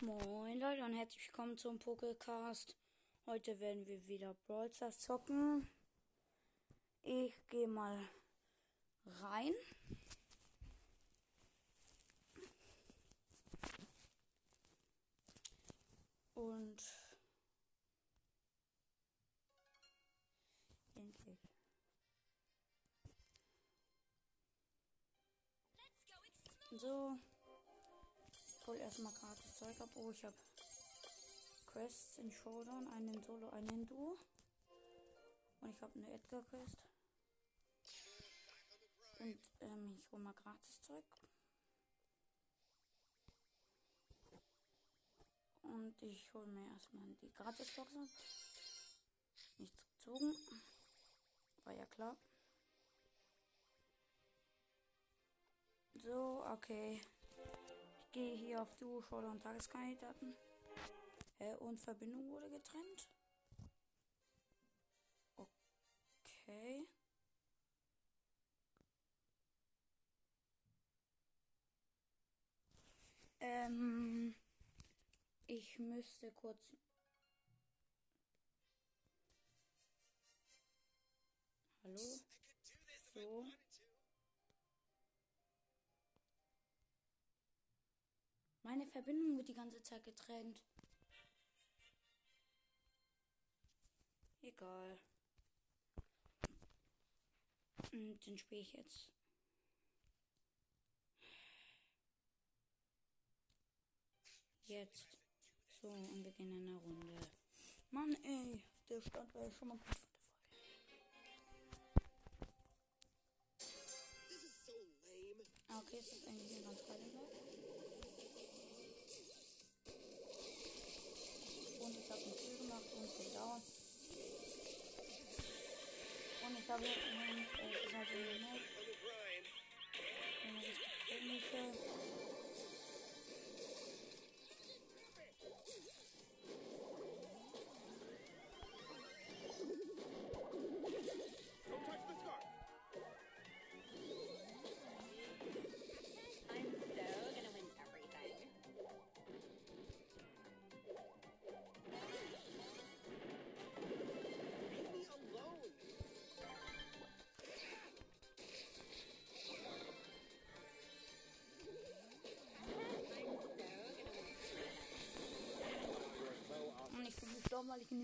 Moin Leute und herzlich willkommen zum Pokécast. Heute werden wir wieder Brawl Stars zocken. Ich gehe mal rein. Und endlich. So. Hol erstmal gratis Zeug ab. Oh, ich habe Quests in Showdown, einen Solo, einen Duo. Und ich habe eine Edgar Quest. Und ähm, ich hole mal gratis Zeug. Und ich hole mir erstmal die Gratisbox ab. Nichts gezogen. War ja klar. So, okay. Gehe hier auf Duo Showdown Tageskandidaten. Hä, und Verbindung wurde getrennt. Okay. Ähm, ich müsste kurz. Hallo? So. Meine Verbindung wird die ganze Zeit getrennt. Egal. Und den spiele ich jetzt. Jetzt. So, und wir gehen in eine Runde. Mann, ey, der Start war ja schon mal gut für die Folge. Ah, okay, es ist eigentlich eine ganz geile Sache. Kill gemacht und ich habe einen, äh, es ist halt eine Map.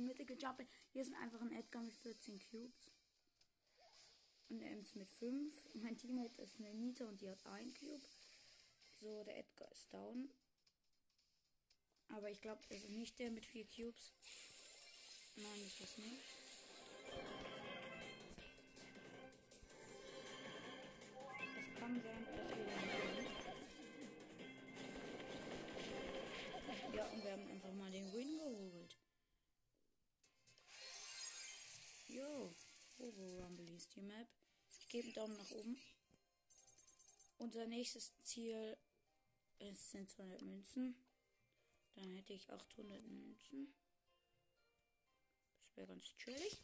Mitte gejumpt. Hier ist einfach ein Edgar mit 14 Cubes. Und Ems mit 5. Mein Teammate ist eine Nita und die hat ein Cube. So, der Edgar ist down. Aber ich glaube, es ist nicht der mit 4 Cubes. Nein, ist es nicht. Es kann sein, Robo Rumble ist die Map. Ich gebe einen Daumen nach oben. Unser nächstes Ziel ist, sind 200 Münzen. Dann hätte ich 800 Münzen. Das wäre ganz chillig.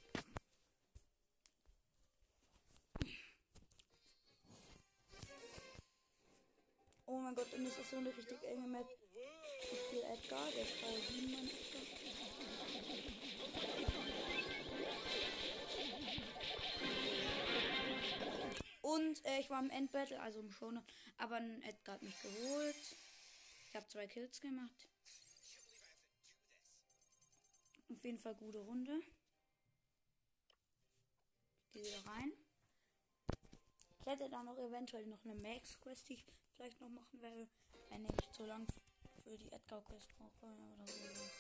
Oh mein Gott, und das ist so eine richtig enge Map. Ich spiele Edgar, der ist Power 7 mein Edgar. Und äh, ich war im Endbattle, also im Showdown, aber ein Edgar hat mich geholt. Ich habe zwei Kills gemacht. Auf jeden Fall gute Runde. Gehe wieder rein. Ich hätte da noch eventuell noch eine Max-Quest, die ich vielleicht noch machen werde, wenn ich so lang für die Edgar-Quest brauche oder so.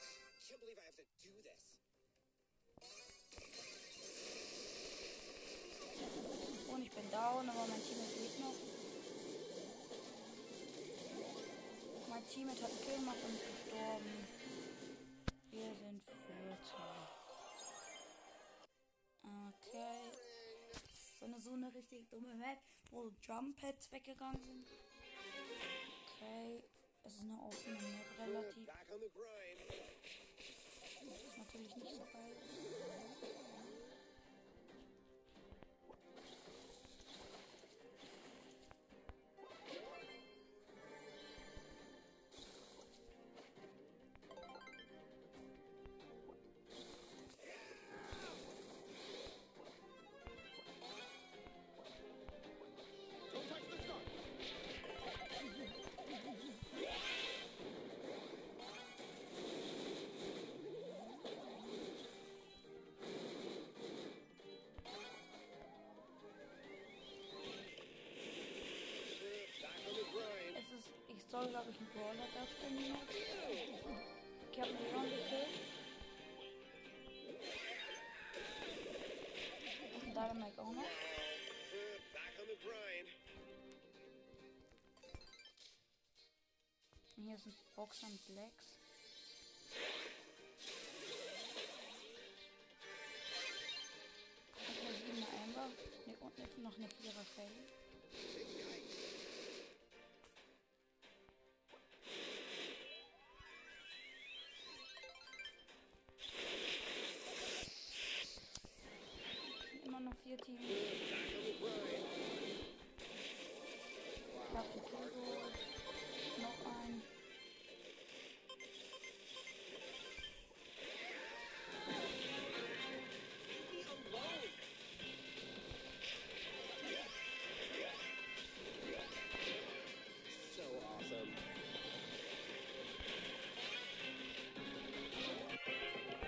Und ich bin down, aber mein Teammate lebt noch. Mein Teammate hat einen Kill gemacht und ist gestorben. Wir sind Vierter. Okay. So eine, so eine richtig dumme Map, wo Jump Pads weggegangen sind. Okay. Es ist eine offene Map, relativ. Grind. Ist natürlich nicht so geil. Glaube ich, einen Brawler darstellen. Ich habe einen Leon gekillt. Und einen Dynamite auch noch. Und hier sind Boxer und Blacks. Und eine 7 Amber. Ne, ne- noch eine 4er Shelly. Vier Teams. Ich hab Kill geholt. Noch ein.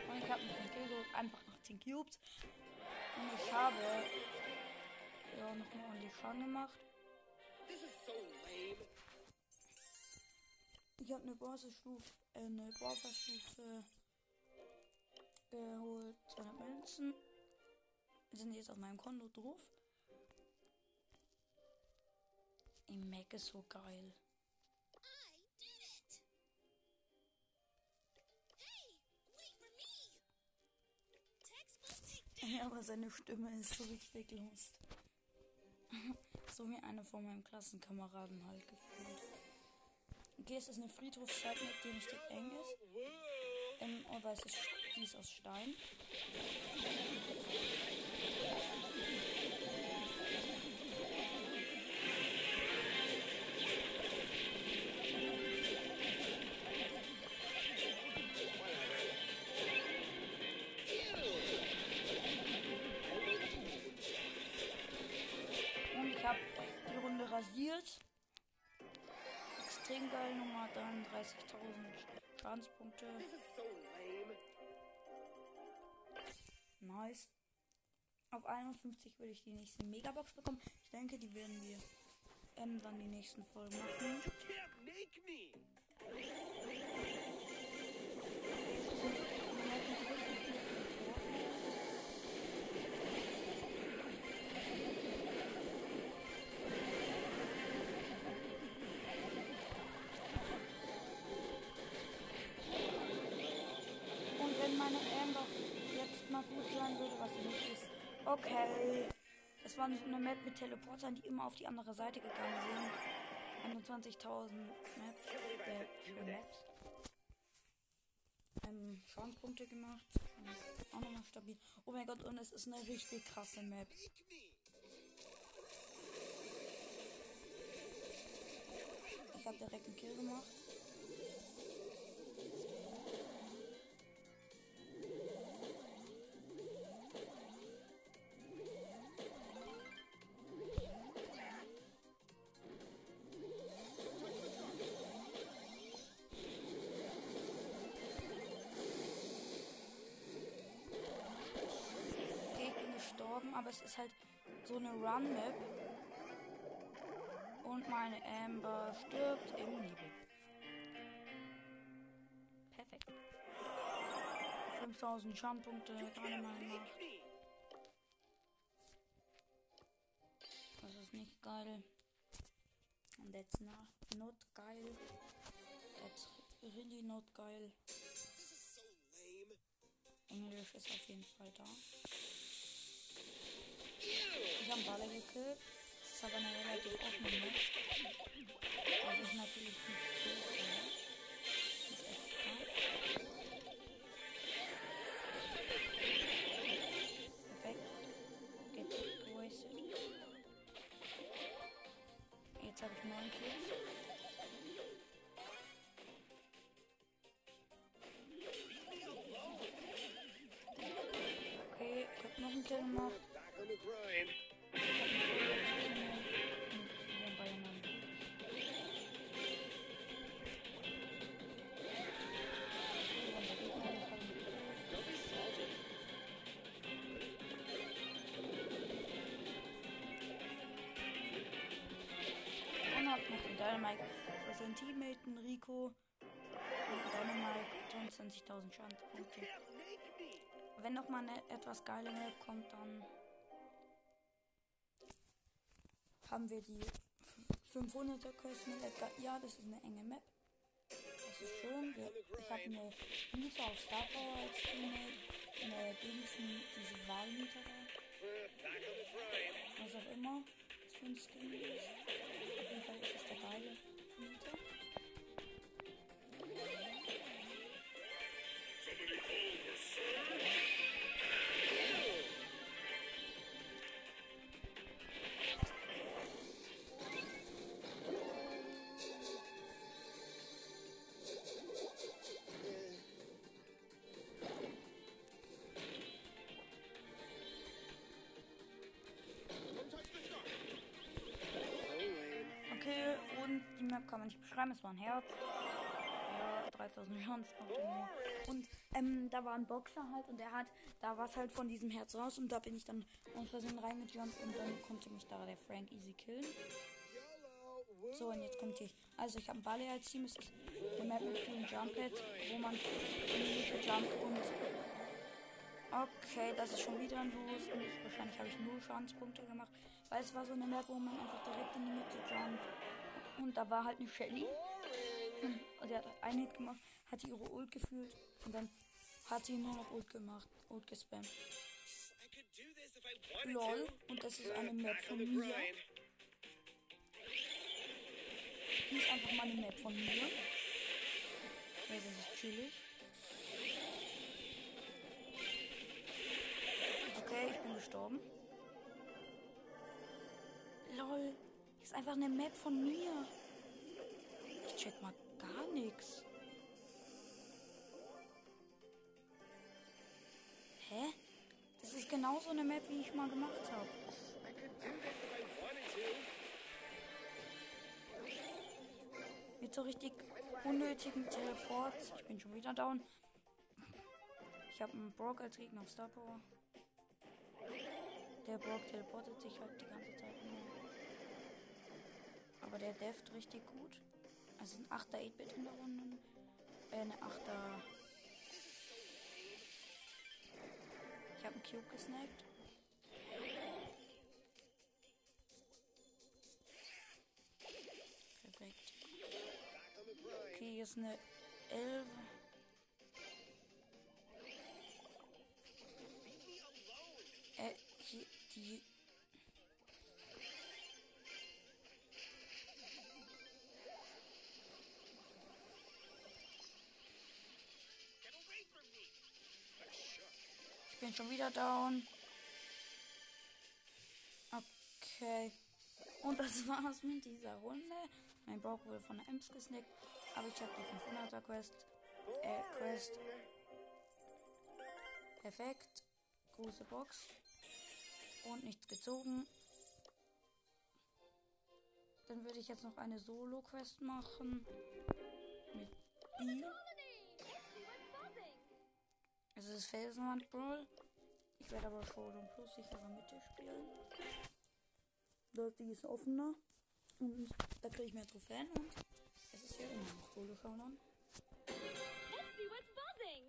Und ich habe einen Kill geholt. Einfach noch 10 Cubes. Ich habe ja noch mal ordentlich Schaden gemacht. Ich habe eine Bronzestufe, äh, eine Bronzestufe geholt. 200 Münzen. Sind jetzt auf meinem Konto drauf. Im Mac ist so geil. Aber seine Stimme ist so richtig lost. so wie eine von meinen Klassenkameraden halt gefühlt. Okay, es ist eine Friedhofszeit, mit die richtig eng ist. Ähm, aber es ist, die ist aus Stein. 10 geil Nummer 33.000 Schadenspunkte. Nice. Auf 51 würde ich die nächste Megabox bekommen. Ich denke, die werden wir ähm, dann die nächsten Folgen machen. Okay. Es war eine Map mit Teleportern, die immer auf die andere Seite gegangen sind. 21.000 Maps. Äh, für Maps. Ähm, Schadenspunkte gemacht. Auch nochmal stabil. Oh mein Gott, und es ist eine richtig krasse Map. Ich habe direkt einen Kill gemacht. Es ist halt so eine Run-Map. Und meine Amber stirbt im Nebel. Perfekt. 5000 Schadenpunkte, deiner Meinung nach. Das ist nicht geil. And that's not, not geil. That's really not geil. Englisch ist auf jeden Fall da. Ich habe Baller gekillt. Das ist aber eine relativ offene Map. Das ist natürlich nicht so. Perfekt. Get wasted. Jetzt habe ich 9 Kills. Noch den Dynamite für sein Teammate, ein Rico. Und Dynamite 22.000 Schadenspunkte. Wenn noch mal eine etwas geile Map kommt, dann haben wir die 500er Quest mit Edgar. Ja, das ist eine enge Map. Das ist schön. Ich habe eine Mieter auf Star Power als Teammate. Eine Dingsen, diese Wahlmieter. Was auch immer. Was für ein Skin. Map kann man nicht beschreiben, es war ein Herz. Ja, 3000 Schadenspunkte nur. Und ähm, da war ein Boxer halt und der hat, da war es halt von diesem Herz raus und da bin ich dann aus Versehen reingejumpt und dann konnte mich da der Frank easy killen. So, und jetzt kommt hier. Also, ich habe ein Ballet als Team. Es ist eine Map mit vielen Jump-Pads, wo man in die Mitte jumpt und. Okay, das ist schon wieder ein Boost. Und ich, wahrscheinlich habe ich null Schadenspunkte gemacht. Weil es war so eine Map, wo man einfach direkt in die Mitte jumpt. Und da war halt eine Shelly. Und die hat einen Hit gemacht, hat ihre Ult gefühlt. Und dann hat sie nur noch Ult gemacht. Ult gespammt. LOL. Und das ist eine Map von mir. Hier ist einfach mal eine Map von mir. Ja, das ist chillig. Okay, ich bin gestorben. Lol. Ist einfach eine Map von mir. Ich check mal gar nichts. Hä? Das ist genauso eine Map, wie ich mal gemacht habe. Mit so richtig unnötigen Teleports. Ich bin schon wieder down. Ich habe einen Brock als Gegner auf Star Power. Der Brock teleportet sich halt die ganze. Aber der deft richtig gut. Also ein 8er 8-Bit in der Runde. Äh, eine 8er. Ich habe einen Cube gesnackt. Perfekt. Okay, hier ist eine 11. Leave me alone. Äh, hier, die. Bin schon wieder down. Okay. Und das war's mit dieser Runde. Mein Brock wurde von der Ems gesnackt. Aber ich habe die 500er Quest. Äh, Quest. Perfekt. Große Box. Und nichts gezogen. Dann würde ich jetzt noch eine Solo-Quest machen. Mit B. Es ist Felsenwand Brawl. Ich werde aber Showdown Plus sichere Mitte spielen. Dort die ist offener. Und da kriege ich mehr Trophäen und es ist ja immer noch Solo Showdown. Let's see what's buzzing.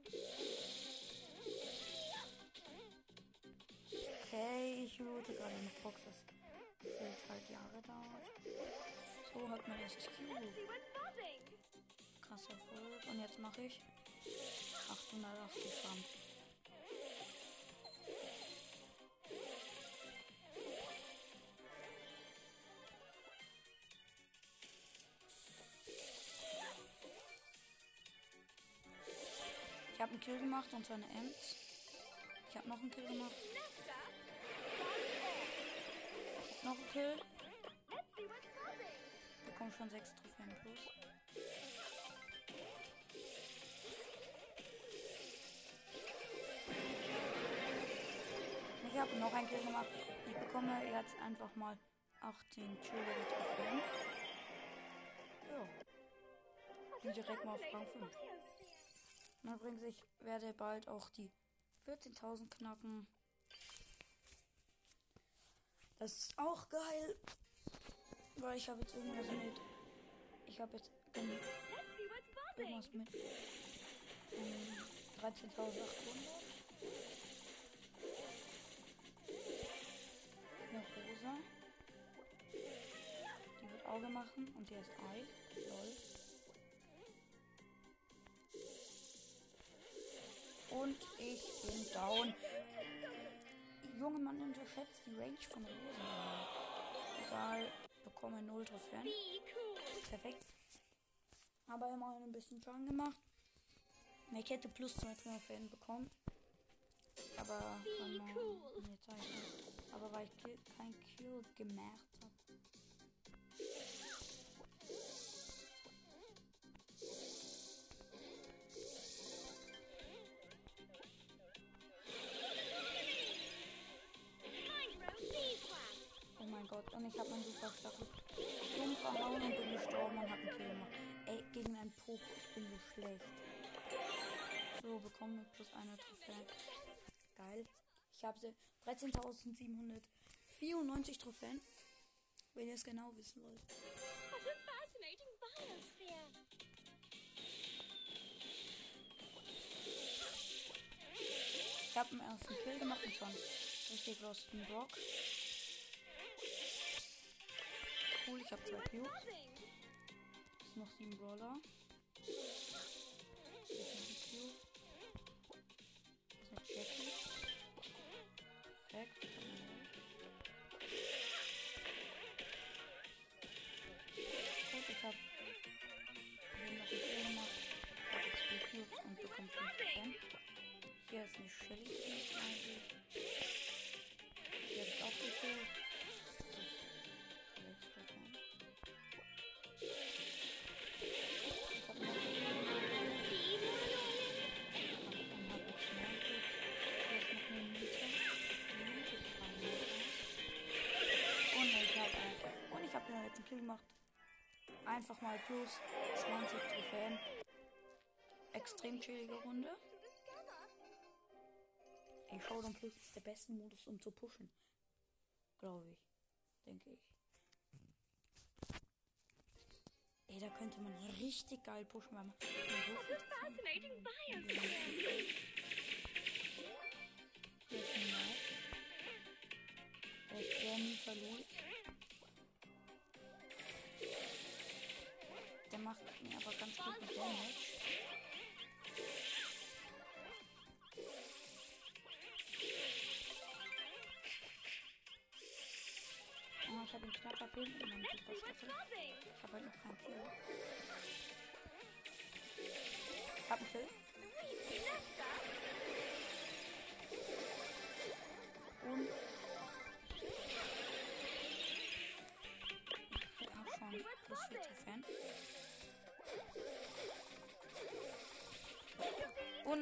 Okay, ich loote gerade eine Box, das gefühlt halt Jahre dauert. So hat man what's buzzing. Krasser Erfolg. Und jetzt mache ich 880 Schaden. Ich habe einen Kill gemacht und seine Ems. Ich habe noch einen Kill gemacht. Noch einen Kill. Bekomme schon 6 Trophäen plus. Ich habe noch ein Kill gemacht. Ich bekomme jetzt einfach mal 18 chillige Trophäen. Ja. Bin direkt mal auf Rang 5. Und übrigens, ich werde bald auch die 14.000 knacken. Das ist auch geil. Weil ich habe jetzt irgendwas mit. Ich habe jetzt irgendwas mit ähm, 13.800. Rosa. Die wird Auge machen und die heißt Ei. Lol. Und ich bin down. Junge, man unterschätzt die Range von Rosen. Egal, bekomme 0 Trophäen. Perfekt. Aber immerhin ein bisschen Schaden gemacht. Ich hätte plus 2 Trophäen bekommen. Aber weil man nee, ich aber weil ich kein Kill gemerkt habe. Oh mein Gott, und ich habe meinen super starken Dumm verhauen und bin gestorben und habe einen Kill gemacht. Ey, gegen einen Poco, ich bin so schlecht. So, bekommen wir plus eine Trophäe. Geil. Ich habe sie 13.794 Trophäen. Wenn ihr es genau wissen wollt. Ich habe einen ersten Kill gemacht und schon richtig losten Brock. Cool, ich habe zwei Cubes. Ist noch sieben Brawler. Perfekt. Gut, ich habe hier noch einen Kill gemacht. Ich habe zwei Cubes und bekomme 5 Prozent. Hier ist eine Shelly eigentlich. Hier ich auch gekillt. Das einen. Habe den letzten Kill gemacht. Einfach mal plus 20 Trophäen. Extrem chillige Runde. Ey, Showdown Plus ist der beste Modus, um zu pushen. Glaube ich. Denke ich. Ey, da könnte man richtig geil pushen, weil man ein Max. Der ist sehr macht mir aber ganz gut Damage. Oh, ich habe ihn knapp Let's see what's Superstaffel. buzzing. Ich habe halt noch keinen Kill. Hab einen Kill. Und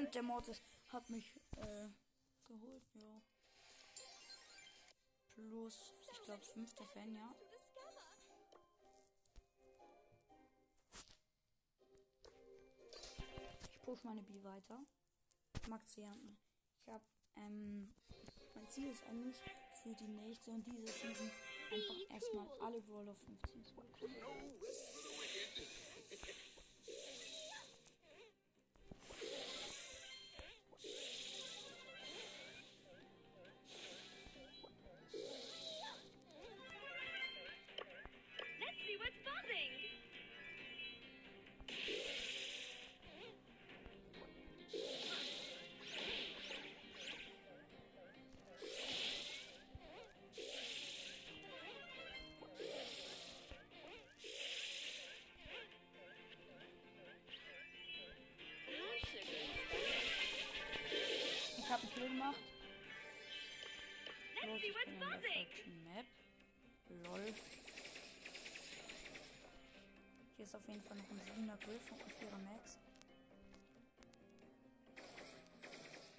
Und der Mortis hat mich äh, geholt, ja. Plus, ich glaube, 5 Trophäen, ja. Ich push meine B weiter. Maxianten. Ich habe, ähm, mein Ziel ist eigentlich für die nächste und diese Season einfach erstmal alle Brawler 15 zu See ich bin in der falschen Map. Lol. Hier ist auf jeden Fall noch ein 7er Griff und ein 4er Max.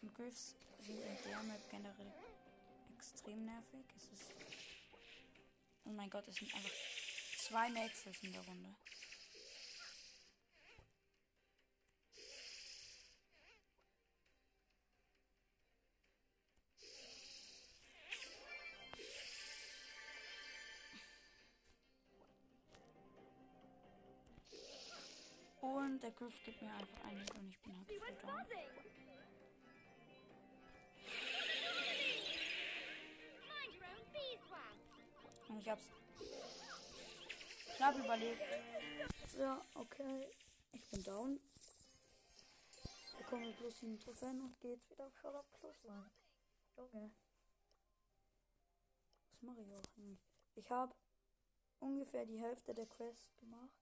Und Griffs sind in der Map generell extrem nervig. Es ist. Oh mein Gott, es sind einfach zwei Maxes in der Runde. Der Griff gibt mir einfach einen und ich bin halt down. Und ich hab's knapp überlebt. Ja, okay. Ich bin down. Bekomme plus 7 Trophäen und geht wieder auf Shot Plus rein. Junge. Was mache ich auch eigentlich? Ich habe ungefähr die Hälfte der Quest gemacht.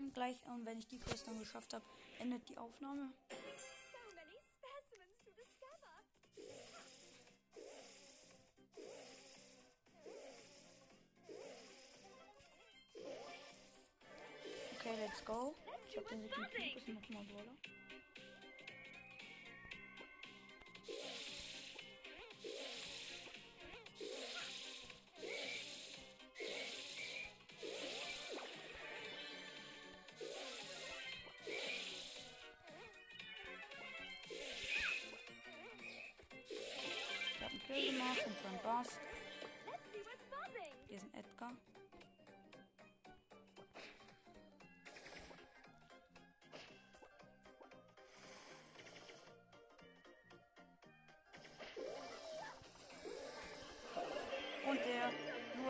Und gleich, und wenn ich die Quest dann geschafft habe, endet die Aufnahme. Okay, let's go. Ich hab den siebten Cube, ist nochmal Brawler.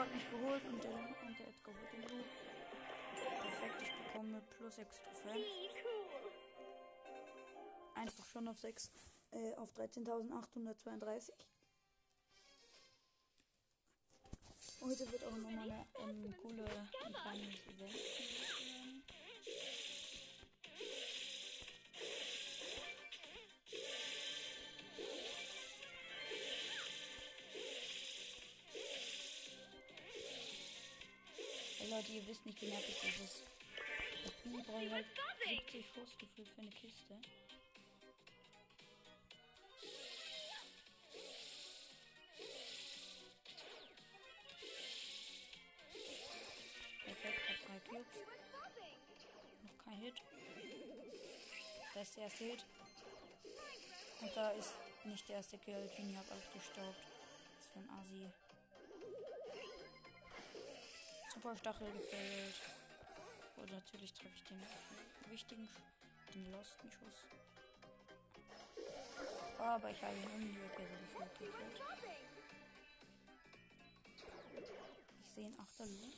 Lu hat mich geholt und der, und der Edgar holt den Lu. Perfekt, ich bekomme plus 6 Trophäen. Einfach schon auf 6, äh, auf 13.832. Heute wird auch nochmal eine ähm, coole ein kleines. Ihr wisst nicht, wie nervig das ist. Das Bibi braucht halt 70 Schuss gefühlt für eine Kiste. Perfekt, hab drei Kills. Noch kein Hit. Das ist der erste Hit. Und da ist nicht der erste Kill. Genie hat ausgestaubt. Was für ein Asi. Super Stachel gefällt. Und natürlich treffe ich den wichtigen, den losten Schuss. Aber ich habe ihn um die Ecke so gefühlt gekillt. Buzzing. Ich sehe einen Achterlu.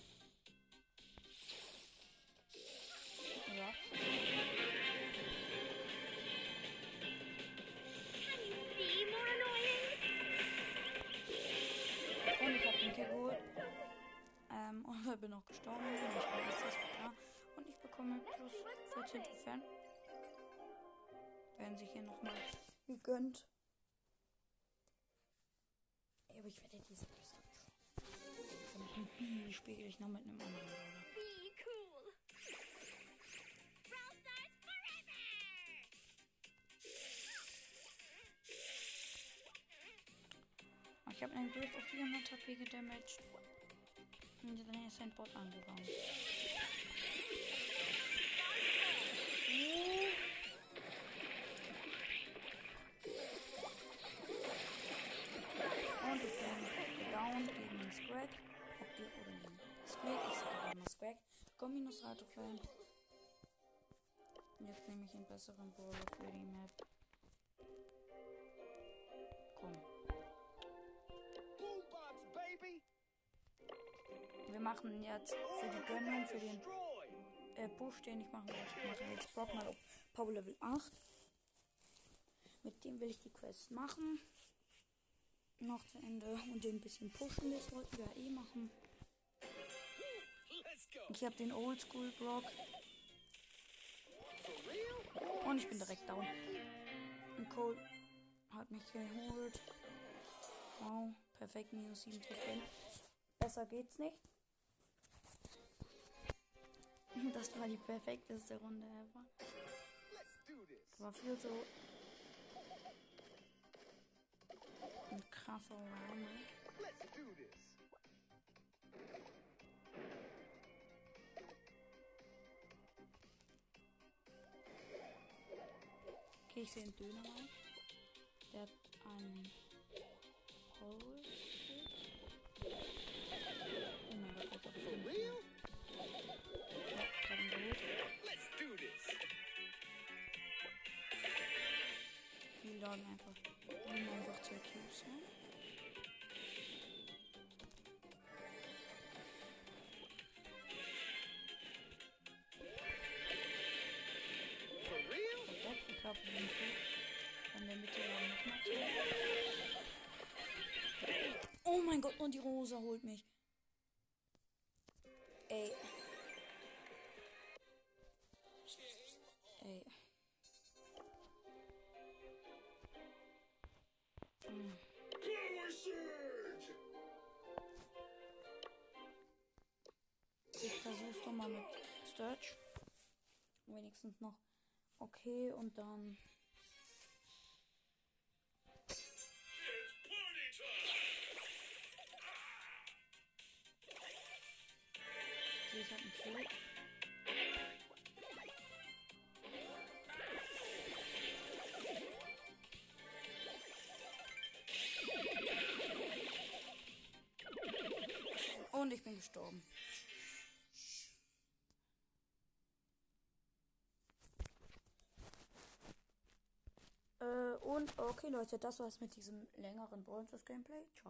Ja. Be more annoying. Und ich habe Kill geholt. Und bin auch gestorben. Und ich. Und ich bekomme plus 14 Trophäen. Werden sich hier nochmal gegönnt. Ja, aber ich werde diese. Und die spiele ich noch mit einem anderen. Ich habe einen Griff auf 400 HP gedamaged. Und dann ist ein Bot angerannt. Und ich bin down gegen den Scrag. Ob die oder den Squeak. Ich sage immer Scrag. Komm, minus 3 Trophäen. Und Jetzt nehme ich einen besseren Brawler für die Map. Machen jetzt für die Gönnung, für den äh, Push, den ich machen wollte, machen wir jetzt Brock mal auf Power Level 8. Mit dem will ich die Quest machen. Noch zu Ende und den ein bisschen pushen, das wollten wir eh machen. Ich habe den Oldschool Brock und ich bin direkt down. Und Cole hat mich geholt. Wow, perfekt, minus 7 Prozent. Besser geht's nicht. Das war die perfekteste Runde ever. War viel so ein krasser this! Okay, ich sehe einen Döner rein. Der hat einen sagen einfach. Nehmen einfach zwei Cubes? Perfekt, ich habe den Cube. In der Mitte war nochmal zwei. Oh mein Gott, und die Rosa holt mich. Doch mal mit Sturge. Wenigstens noch. Okay, und dann. Ich hab einen Cube. Und ich bin gestorben. Äh, und okay, Leute, das war's mit diesem längeren Brawlers Gameplay. Ciao.